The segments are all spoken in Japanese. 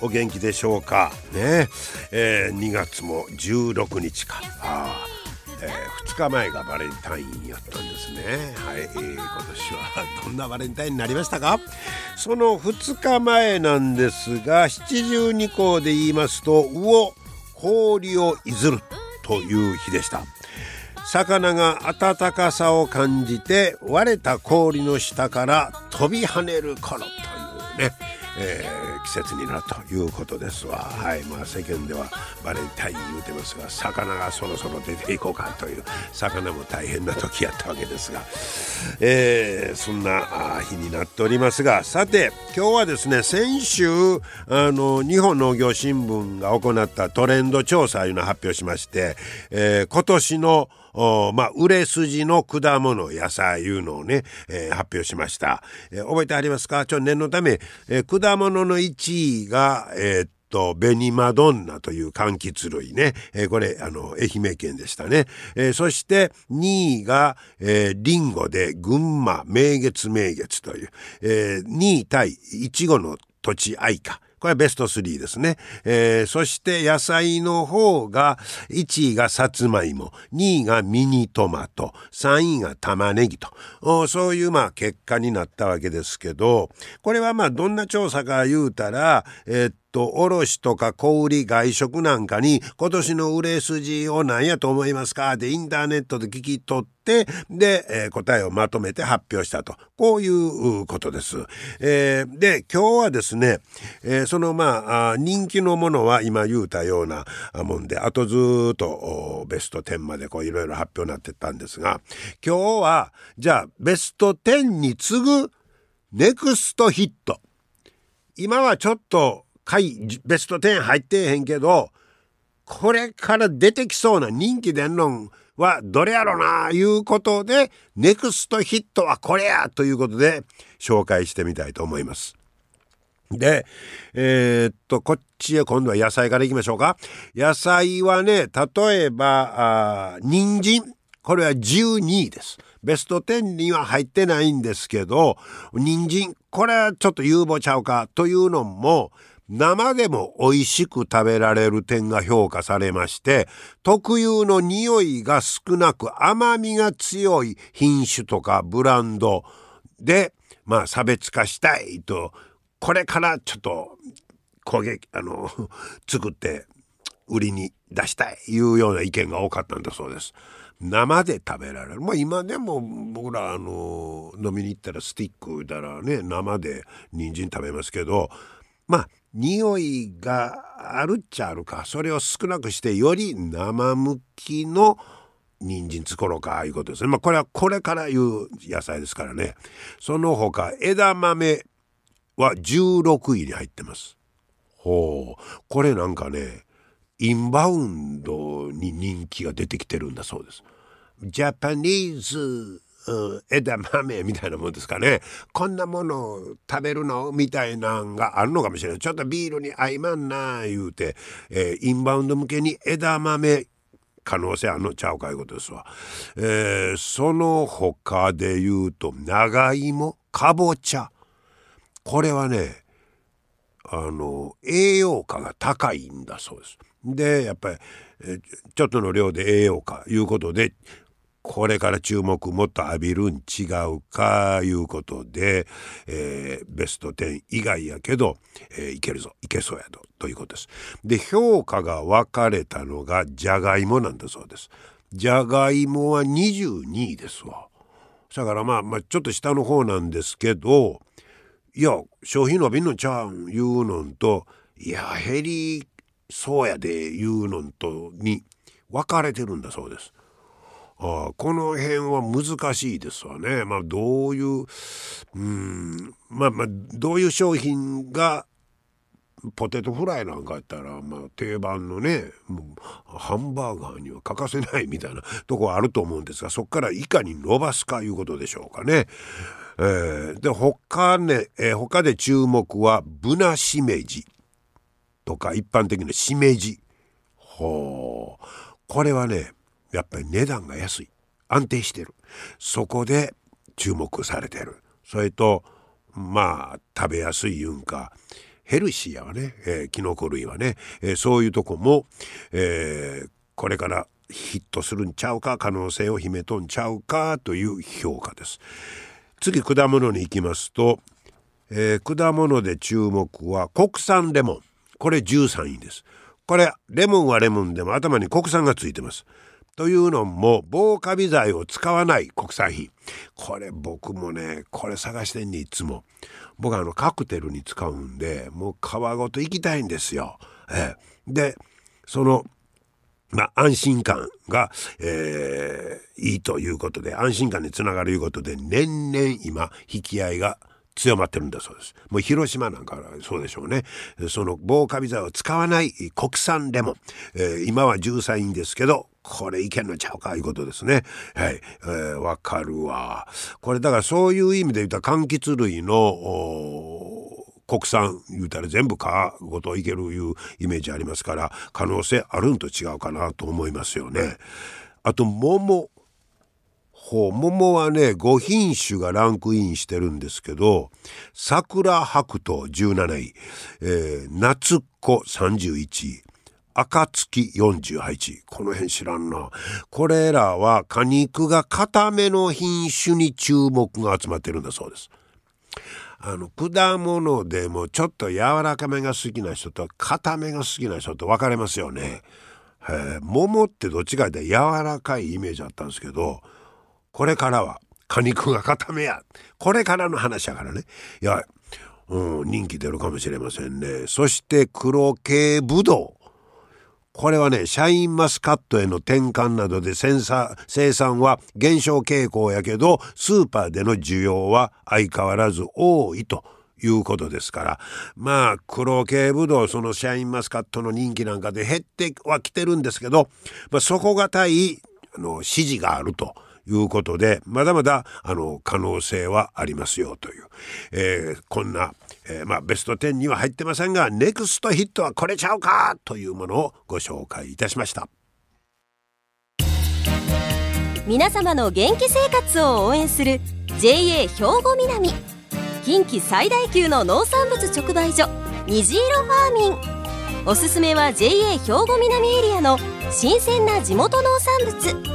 お元気でしょうか？ね。えー、2月も16日か。あえー、2日前がバレンタインやったんですね。はい、えー、今年はどんなバレンタインになりましたか？その2日前なんですが七十二項で言いますと魚氷をいずるという日でした。魚が温かさを感じて割れた氷の下から飛び跳ねる頃というね。えー、季節になるということですわ。はいまあ世間ではバレンタイン言うてますが魚がそろそろ出ていこうかという魚も大変な時やったわけですが、えー、そんな日になっておりますがさて今日はですね先週あの日本農業新聞が行ったトレンド調査いうのを発表しまして、えー、今年のまあ、売れ筋の果物、野菜いうのをね、えー、発表しました。えー、覚えてありますか？ちょ、念のため、えー、果物の1位が、えー、と、ベニマドンナという柑橘類ね。えー、これ、あの、愛媛県でしたね。えー、そして2位が、えー、リンゴで群馬名月名月という、えー、2位対いちごの土地愛花。これはベスト3ですね。えー、そして野菜の方が、1位がさつまいも、2位がミニトマト、3位が玉ねぎと、そういうまあ結果になったわけですけど、これはまあどんな調査か言うたら、えー、っと卸とか小売外食なんかに今年の売れ筋を何やと思いますか？でインターネットで聞き取ってで、えー、答えをまとめて発表したと。こういうことです。えー、で今日はですね、えー、そのまあ人気のものは今言うたようなもんであとずっとベスト10までこういろいろ発表になってったんですが今日はじゃあベスト10に次ぐネクストヒット。今はちょっと回ベスト10入ってへんけどこれから出てきそうな人気出んのはどれやろないうことでネクストヒットはこれやということで紹介してみたいと思います。で、えー、っと、こっちへ今度は野菜からいきましょうか。野菜はね、例えば、あ人参。これは12位です。ベスト10には入ってないんですけど、人参。これはちょっと有望ちゃうかというのも、生でも美味しく食べられる点が評価されまして特有の匂いが少なく甘みが強い品種とかブランドでまあ差別化したいとこれからちょっと焦げあの 作って売りに出したいいうような意見が多かったんだそうです。生で食べられるまあ今でも僕らあの飲みに行ったらスティックだらね生で人参食べますけどまあ匂いがあるっちゃあるかそれを少なくしてより生向きの人参作ろうかいうことですね。まあこれはこれから言う野菜ですからね。その他枝豆は16位に入ってます。ほうこれなんかねインバウンドに人気が出てきてるんだそうです。ジャパニーズ枝豆みたいなもんですかね。こんなものを食べるのみたいなんがあるのかもしれない。ちょっとビールに合いまんな言うて、えー、インバウンド向けに枝豆可能性あるのちゃうかいうことですわ、えー、その他で言うと長芋かぼちゃ。これはねあの栄養価が高いんだそうです。でやっぱりちょっとの量で栄養価いうことでこれから注目もっと浴びるん違うかいうことで、えー、ベスト10以外やけど、えー、いけるぞいけそうやとということです。で評価が分かれたのがじゃがいもなんだそうです。じゃがいもは22位ですわ。だからまあ、まあ、ちょっと下の方なんですけどいや商品伸びんのちゃうん言うのんといや減りそうやで言うのんとに分かれてるんだそうです。あこの辺は難しいですわね。まあどういううんまあまあどういう商品がポテトフライなんかやったら、まあ、定番のねハンバーガーには欠かせないみたいな とこあると思うんですがそこからいかに伸ばすかいうことでしょうかね。えー、で他ね、えー、他で注目はブナシメジとか一般的なしめじほうこれはねやっぱり値段が安い。安定してる。そこで注目されてる。それとまあ食べやすいいうんかヘルシーやわね、えー、キノコ類はね、えー、そういうとこも、えー、これからヒットするんちゃうか可能性を秘めとんちゃうかという評価です。次果物に行きますと、えー、果物で注目は国産レモン。これ13位です。これレモンはレモンでも頭に国産がついてます。というのも防カビ剤を使わない国産品。これ僕もねこれ探してんにいつも。僕はあのカクテルに使うんでもう皮ごといきたいんですよ。えー、でそのまあ、安心感が、えー、いいということで安心感につながるいうことで年々今引き合いが強まってるんだそうです。もう広島なんかそうでしょうね。その防カビ剤を使わない国産レモン、えー、今は13位ですけどこれいけんのちゃうかいうことですね。はい。えー、わかるわ。これだからそういう意味で言ったら柑橘類の国産言うたら全部皮ごといけるいうイメージありますから可能性あるんと違うかなと思いますよね。あと桃ほう桃はね5品種がランクインしてるんですけど桜白桃17位、えー、夏子31位暁48この辺知らんな。これらは果肉が固めの品種に注目が集まってるんだそうです。あの果物でもちょっと柔らかめが好きな人と固めが好きな人と分かれますよね。え、桃ってどっちかで柔らかいイメージあったんですけどこれからは果肉が固めや。これからの話やからね。いや、うん、人気出るかもしれませんね。そして黒系ぶどうこれはね、シャインマスカットへの転換などで生産は減少傾向やけど、スーパーでの需要は相変わらず多いということですから、まあ、黒系ぶどう、そのシャインマスカットの人気なんかで減ってはきてるんですけど、まあ、底堅いあの支持があると。いうことでまだまだあの可能性はありますよという、えー、こんな、えー、まあ、ベスト10には入ってませんがネクストヒットはこれちゃうかというものをご紹介いたしました。皆様の元気生活を応援する JA 兵庫南。近畿最大級の農産物直売所虹色ファーミン。おすすめは JA 兵庫南エリアの新鮮な地元農産物。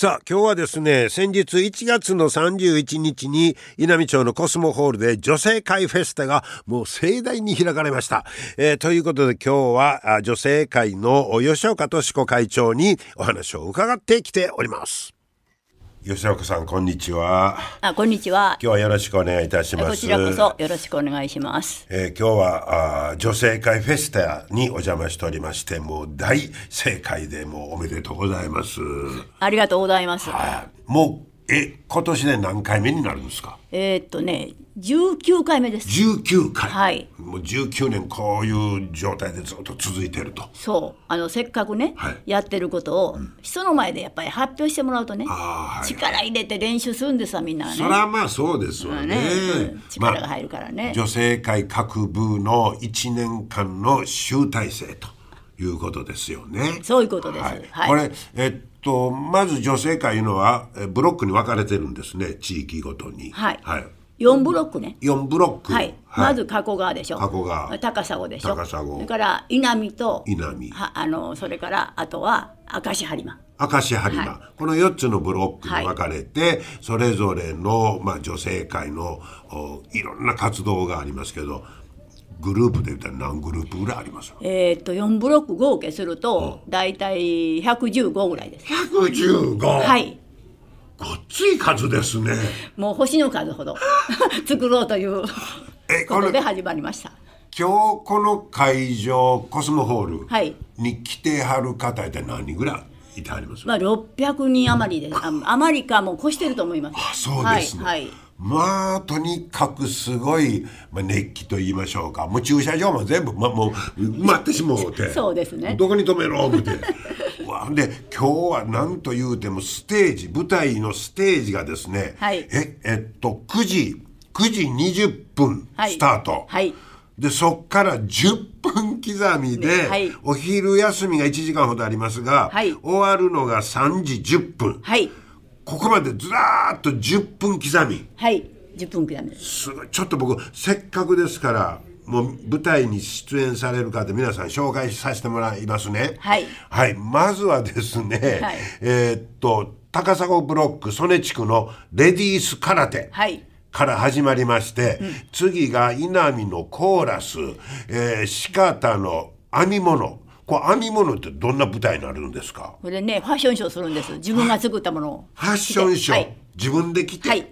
さあ、今日はですね、先日1月の31日に稲美町のコスモホールで女性会フェスタがもう盛大に開かれました。えー、ということで今日は女性会の吉岡敏子会長にお話を伺ってきております。吉岡さんこんにちは。あこんにちは。今日はよろしくお願いいたします。こちらこそよろしくお願いします、えー、今日はあ女性会フェスタにお邪魔しておりましてもう大正解でもうおめでとうございます。ありがとうございます。はい、もうえ今年で何回目になるんですか？えー、っとね19回目です。19回はい。もう19年こういう状態でずっと続いてると。そう。あのせっかくね、はい、やってることを、うん、人の前でやっぱり発表してもらうとね、はい、力入れて練習するんですわみんなね。そりゃまあそうですわね。ね、うん、力が入るからね、まあ、女性会各部の1年間の集大成ということですよね。そういうことです、はい、これえっとまず女性会いうのはブロックに分かれてるんですね地域ごとに。はい、はい4ブロックね。4ブロック。はい。まず加古川でしょ。加古川。高砂でしょ。高砂。それから稲見と。稲見。はあのそれからあとは明石播磨。明石播磨、はい、この4つのブロックに分かれて、はい、それぞれの、まあ、女性会のいろんな活動がありますけどグループで言ったら何グループぐらいありますえーっと4ブロック合計すると大体115ぐらいです ?115! はいごっつい数ですね。もう星の数ほど。作ろうというえことで始まりました。今日この会場コスモホールはい。に来てはる方って何人ぐらいいてはります、まあ600人余りですあ余りかもう越してると思います。あそうですね、はい、はいまあとにかくすごい、まあ、熱気と言いましょうか。もう駐車場も全部、ま、もう埋まってしもうて。そうですね。どこに止めろ思って。う わで今日は何と言うてもステージ舞台のステージがですね、はい。ええっと9時9時20分はい。スタート、はい。でそっから10分刻みで、はい。お昼休みが1時間ほどありますが、はい。終わるのが3時10分。はいここまでずらーっと10分刻み。はい。10分刻みです。すごい。ちょっと僕せっかくですからもう舞台に出演される方皆さん紹介させてもらいますね。はい。はい、まずはですね、はい。えーっと高砂ブロック曽根地区のレディース空手、はい。から始まりまして、次が稲見のコーラス、えー、四方の編み物これ編み物ってどんな舞台になるんですか？これねファッションショーするんです。自分が作ったものを。ファッションショー、はい。自分で着て、はい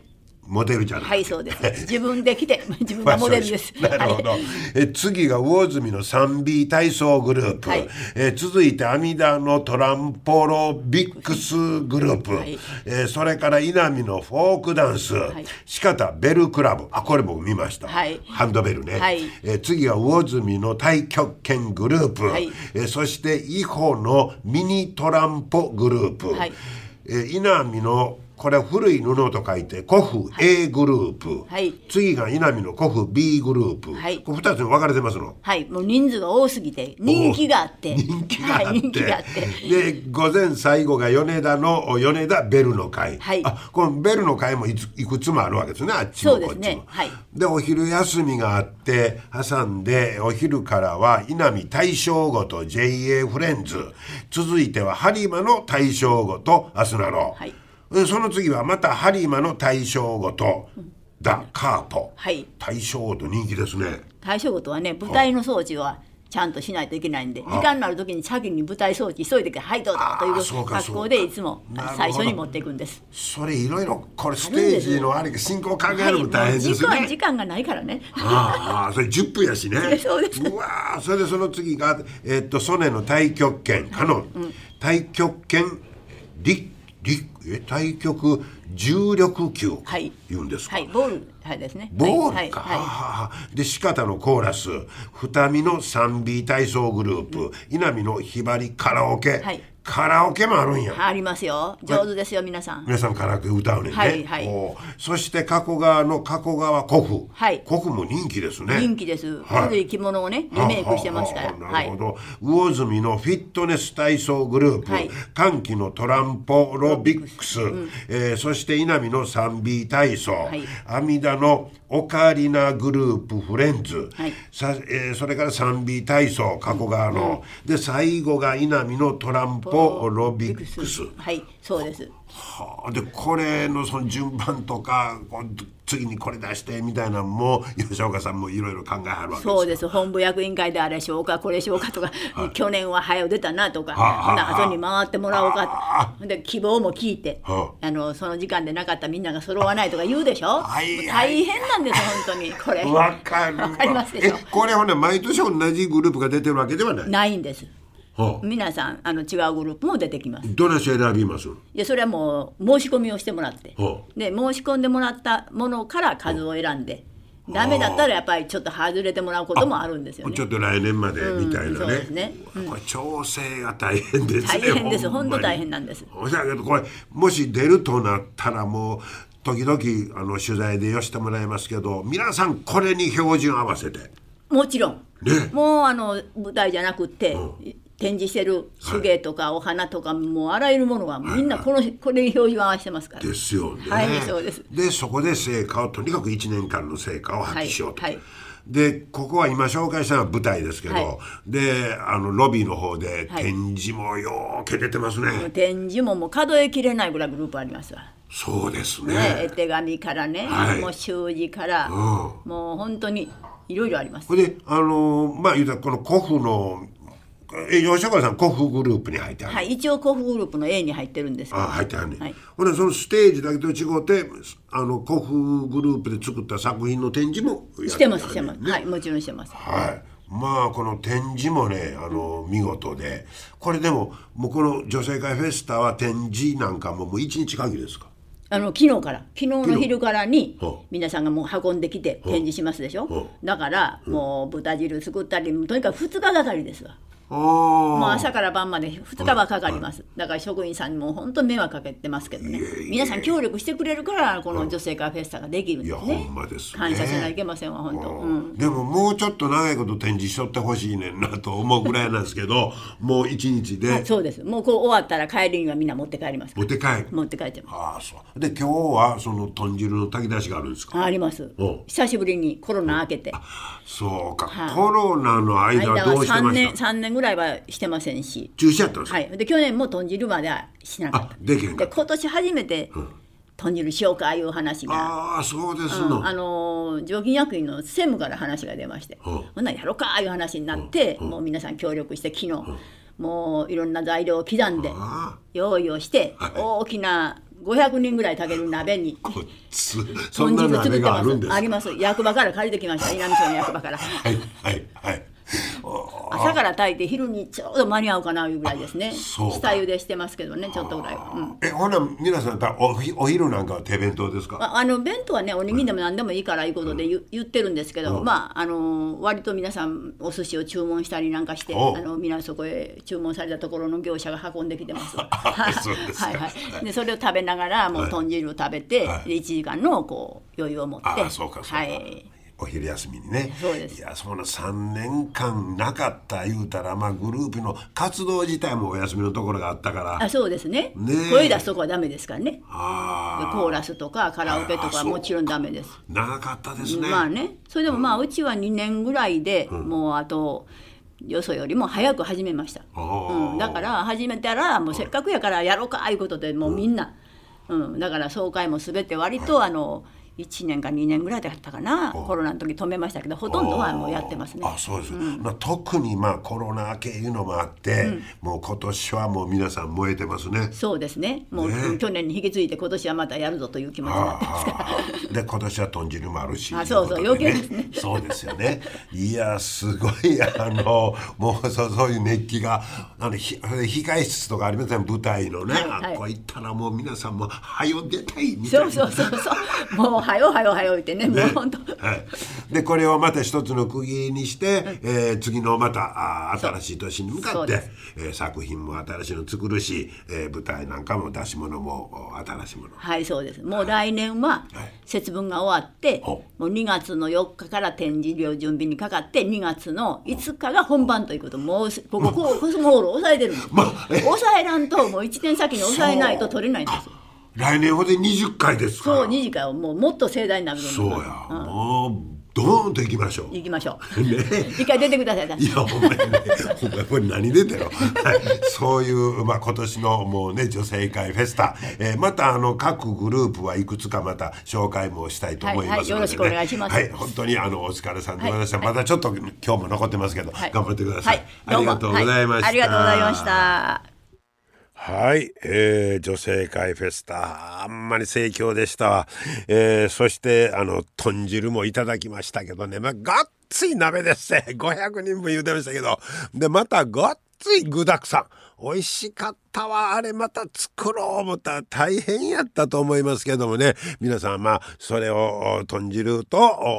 モデルじゃない。はいそうです。自分で来て 自分がモデルです。なるほど、はいえ次が魚住の 3B 体操グループ、はい。え続いて阿弥陀のトランポロビックスグループ、はい。えそれから稲見のフォークダンス、い。四方ベルクラブ。あこれ僕見ました、はい。ハンドベルね、はい。え次が魚住の太極拳グループ、はい。えそして伊保のミニトランポグループ、はい。えー稲見のこれは古い布と書いて古布 A グループ、はい。次が稲見の古布 B グループ、はい。これ2つに分かれてますの？はい。もう人数が多すぎて人気があって。人気があって、はい、人気があって。で午前最後が米田の米田ベルの会、はい。あこのベルの会もいついくつもあるわけですねあっちもそうですこっちも。ねはい。でお昼休みがあって挟んでお昼からは稲見大正ごと JA フレンズ。続いては播磨の大正ごとアスナロ、はい。でその次はまた播磨の大正ごと、ダ・カーポ、はい。大正ごと人気ですね。対処事はね舞台の装置はちゃんとしないといけないんで時間のある時に先に舞台装置急いでからはいどうぞというう格好でいつも最初に持っていくんです。それいろいろこれステージのあれ進行考えるの大変です時間ね、時間がないからね。ああそれ10分やしね。そうです。わーそれでその次がえっと曽根の太極拳。カノン、太極拳りりえ太極重力球はい。言うんですか、はいボールはいですね。ボーはいルか、はいははあで四方のコーラス。二見の 3B 体操グループ、稲見のひばりカラオケ、はいカラオケもあるんや。いありますよ。上手ですよ皆さん。皆さんカラオケ歌うねんね、はいはい。そして加古川の加古川古布、はい。古布も人気ですね。人気です。はい。古い着物をねリメイクしてますから。なるほ。ど、魚住のフィットネス体操グループ、はい。歓喜のトランポロビックス、えーそして稲見の 3B 体操、い。阿弥陀のオカリナグループフレンズ、はい。さえーそれから 3B 体操加古川の、で最後が稲見のトランポロビックス。はいそうです。はあ、でこれのその順番とかこう次にこれ出してみたいなのも吉岡さんもいろいろ考えはるわけですそうです。本部役員会であれしようかこれしようかとか、去年は早う出たなとか、はあ後に回ってもらおうか。で希望も聞いて、はあ。のその時間でなかったみんなが揃わないとか言うでしょ、はい大変なんです本当に。これ。わかるわ。わかりますでしょ？えこれほんね毎年同じグループが出てるわけではない、ないんですはあ、皆さんあの違うグループも出てきます。どなし選びます？でそれはもう申し込みをしてもらって。はで申し込んでもらったものから数を選んで。ダメだったらやっぱりちょっと外れてもらうこともあるんですよね。ちょっと来年までみたいなね,、うんそうですね。これ調整が大変ですね大変です。本当大変なんです。おしゃけどこれもし出るとなったらもう時々あの取材で寄せてもらいますけど皆さんこれに標準合わせて。もちろん、ね。もうあの舞台じゃなくって、展示してる手芸とかお花とか、もうあらゆるものはみんなこの、これに表示を合わせてますから、ですよね。はいそうです。でそこで成果をとにかく1年間の成果を発揮しようと。はいはい。でここは今紹介したのは舞台ですけど、はい。であのロビーの方ではい。展示もよーけ出てますね、展示ももう数えきれないぐらいグループありますわ。そうですね。ね、絵手紙からね、はい。もう習字から、ん。もう本当にいろいろあります。これであのーまあ言うたらこの古府のえ吉岡さん古府グループに入ってある、はい一応古府グループの A に入ってるんですけど。あ入ってはんねん、はい。ほんでそのステージだけと違ってあの古府グループで作った作品の展示もやってしてますしてます、はいもちろんしてます。はい。まあこの展示もねあの見事で。これでももうこの女性会フェスタは展示なんかももう一日限りですか？あの昨日から。昨日の昼からにはあ皆さんがもう運んできて展示しますでしょ？はだからもう豚汁作ったりとにかく2日がかりですわ。あもうあ朝から晩まで2日はかかります。だから職員さんにも本当に迷惑かけてますけどね。皆さん協力してくれるからこの女性会フェスタができるんいやほですね。ん。まですね。感謝しないけませんわ本当。うん。でももうちょっと長いこと展示しとってほしいねんなと思うぐらいなんですけど もう一日で。そうです。もうこう終わったら帰りにはみんな持って帰りますか持って帰る。ら持って帰ってます。ああそう。で今日はその豚汁の炊き出しがあるんですか？あります。お久しぶりにコロナ明けて。そうか、はい。コロナの間は間は3どうしてまし年た3年ぐらいはしてませんし。中止やったんですか、はい、で去年も豚汁まではしなかった。あできへんかで今年初めて豚汁しようかいう話が、ああそうですの、うん。あのー常勤役員の専務から話が出まして、うん。ほんならやろうかいう話になって、もう皆さん協力して昨日、もういろんな材料を刻んであ用意をして、はい。大きな500人ぐらい炊ける鍋に豚汁作鍋ってます。あります。役場から借りてきました。稲美町の役場から。はいはいはい朝から炊いて昼にちょうど間に合うかないうぐらいですね。下茹でしてますけどねちょっとぐらいは、うん。えほな皆さんたおひお昼なんかは手弁当ですか？ああの弁当はねおにぎりでも何でもいいからいうことで言,、言ってるんですけど、うん。まああの割と皆さんお寿司を注文したりなんかしておあの皆そこへ注文されたところの業者が運んできてます。はいはい。でそれを食べながらもう豚汁を食べて、はい。で1時間のこう余裕を持って、あそうかそうか、はい。お昼休みにね。そうです。いやそんな3年間なかった言うたらまあグループの活動自体もお休みのところがあったから。あそうですね。ねえ。声出すとこはダメですからね。であコーラスとかカラオケとかはもちろんダメです。あ長かったですね、まあね。それでもまあうちは2年ぐらいで、もうあとよそよりも早く始めました、うん、だから始めたらもうせっかくやからやろうかいうことでもうみんな、うん。だから総会も全て割とあの1年か2年ぐらいだったかな。コロナの時止めましたけどほとんどはもうやってますね。あ。そうです、まあ、特にまあコロナ明けいうのもあって、もう今年はもう皆さん燃えてますね。そうですね。もう、ね。去年に引き継いで今年はまたやるぞという気持ちになってますから。で今年は豚汁もあるしあそうそう余計ですね。そうですよね。いやすごい あのもうそうそういう熱気があのひ控え室とかありません？舞台のね、はいはい。あこう行ったらもう皆さんも「はよ出たい」みたいな。そうそうそうそう。もうはよはよはよ言ってねもう本当。はい、でこれをまた一つの区切りにして、えー次のまたあー新しい年に向かってえー作品も新しいの作るし、えー舞台なんかも出し物もお新しいもの。はいそうです。もう来年ははい。節分が終わって、ほもう2月の4日から展示料準備にかかって2月の5日が本番ということもうここコスモホールを抑えてるんです、まあえ抑えらんともう1年先に抑えないと取れないんですよ来年ほで20回ですから。そう2時間もうもっと盛大になるとそうや、もうドーンと行きましょう。行きましょう、一回出てくださいいやほんまにね。ほんまこれ何出てよ、はい、そういう、まあ、今年のもうね女性会フェスタ、えーまたあの各グループはいくつかまた紹介もしたいと思いますので、ね。はいはい。よろしくお願いします。はい。本当にあのお疲れさんでございました、はい。またちょっと今日も残ってますけど、はい。頑張ってください、はい。ありがとうございました、はありがとうございましたはい、えー、女性会フェスタ。あんまり盛況でしたわ、えー、そしてあの豚汁もいただきましたけどね。まあがっつい鍋ですね500人分言うてましたけど。でまたがっつい具だくさん。美味しかったわ。あれまた作ろう思ったら大変やったと思いますけどもね。皆さんまあそれを豚汁と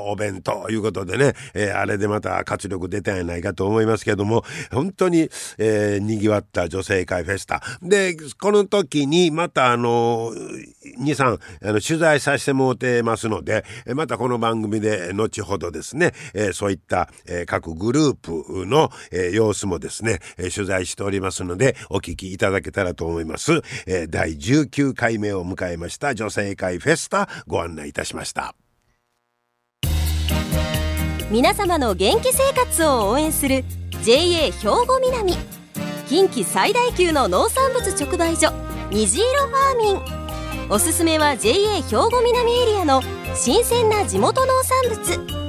お弁当ということでね、えーあれでまた活力出たんやないかと思いますけども。本当に、えー、にぎわった女性会フェスタ。でこの時にまたあの23あの取材させてもらってますのでまたこの番組で後ほどですね、えーそういった、えー各グループの、えー様子もですね、取材しておりますのでお聞きいただけけたらと思います、えー第19回目を迎えました女性会フェスタご案内いたしました。皆様の元気生活を応援する JA 兵庫南。近畿最大級の農産物直売所虹色ファーミン。おすすめは JA 兵庫南エリアの新鮮な地元農産物。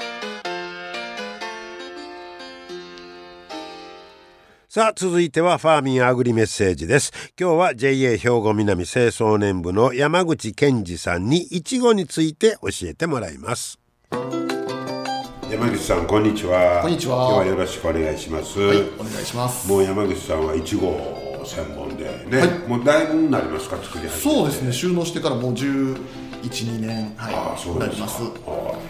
さあ続いてはファーミンアグリメッセージです。今日は JA 兵庫南清掃年部の山口健二さんにいちごについて教えてもらいます。山口さんこんにちは。こんにちは。今日はよろしくお願いします、はい、お願いします。もう山口さんはいちご専門でね、はい。もうだいぶになりますか作り始めて。そうですね、収納してからもう11、2年、はい、ああそうなりですか。ま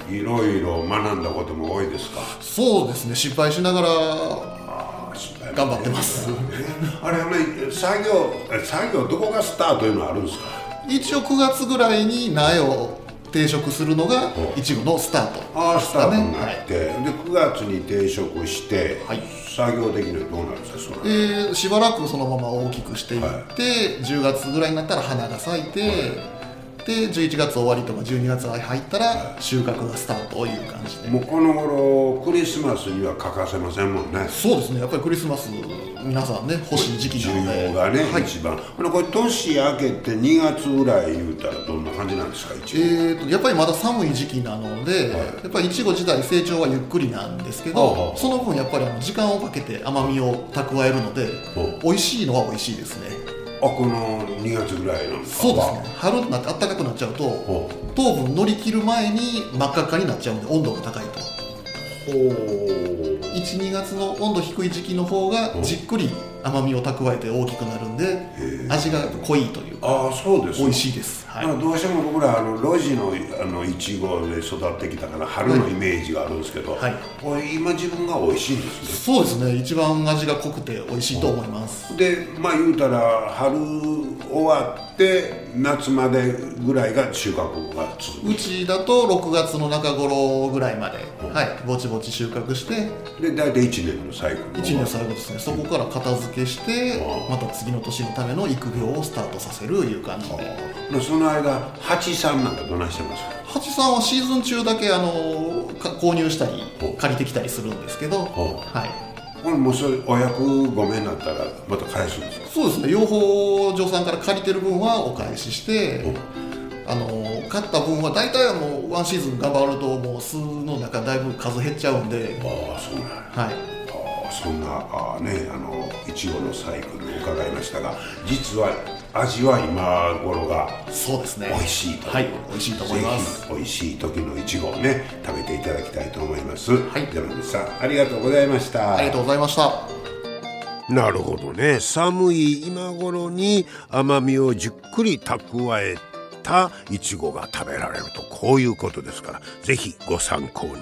す。いろいろ学んだことも多いですか？そうですね、失敗しながら頑張ってます。あれはね作業え作業どこがスタートというのはあるんですか？一応9月ぐらいに苗を定食するのがおいちごのスタート。ああスタートになはい。って、で9月に定食して、はい。作業的にはどうなるんですかそれ、えーしばらくそのまま大きくしていって、10月ぐらいになったら花が咲いて、で11月終わりとか12月入ったら収穫がスタートという感じで、もうこの頃クリスマスには欠かせませんもんね。そうですね。やっぱりクリスマス皆さんね欲しい時期な需ので。要がね、はい。一番。これ年明けて2月ぐらい言うたらどんな感じなんですかえー、とやっぱりまだ寒い時期なので、やっぱりいちご自体成長はゆっくりなんですけど、その分やっぱり時間をかけて甘みを蓄えるので、美味しいのは美味しいですねあこの2月ぐらいなんかそうですね。春になって暖かくなっちゃうとほ糖分乗り切る前に真っ赤っかになっちゃうんで温度が高いと。ほう。12月の温度低い時期の方がじっくり甘みを蓄えて大きくなるんで味が濃いというかああそうです美味しいです、はい。まあどうしても僕らあの路地のあのいちごで育ってきたから春のイメージがあるんですけど、はい。これ今自分が美味しいんですね。そうですね。一番味が濃くて美味しいと思います。でまあ言うたら春終わって夏までぐらいが収穫が続うちだと6月の中頃ぐらいまで、はい、ぼちぼち収穫して。くで大体1年のサイクル1年の最後ですね。そこから片付けしてまた次の年のための育苗をスタートさせるいう感じで。でその間八さんなんかどないしてます？か八さんはシーズン中だけあのか購入したり借りてきたりするんですけど、はい、これもうそれお役ごめんなったらまた返すんですか？そうですね。養蜂場さんから借りてる分はお返ししてあの買った分は大体はもうワンシーズン頑張るともう巣の中だいぶ数減っちゃうんで、ああそうなんや。はい、そんなああねあのいちごのサイクルを伺いましたが実は味は今頃がそうですね。美味しいとはい美味しいと思います。美味しい時のいちごをね食べていただきたいと思います。はい。山口さんありがとうございました。ありがとうございました。なるほどね。寒い今頃に甘みをじっくり蓄えたいちごが食べられるとこういうことですからぜひご参考に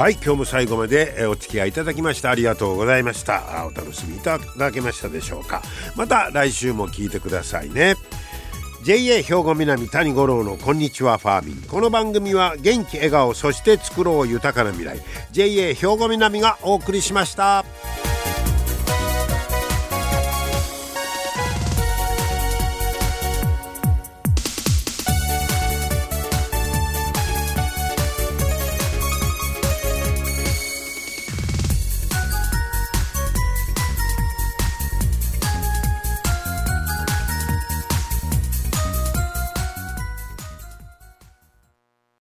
はい今日も最後までえお付き合いいただきましてありがとうございました。あお楽しみいただけましたでしょうか。また来週も聞いてくださいね。JA 兵庫南谷五郎のこんにちはファーミン。この番組は元気笑顔そして作ろう豊かな未来。JA 兵庫南がお送りしました。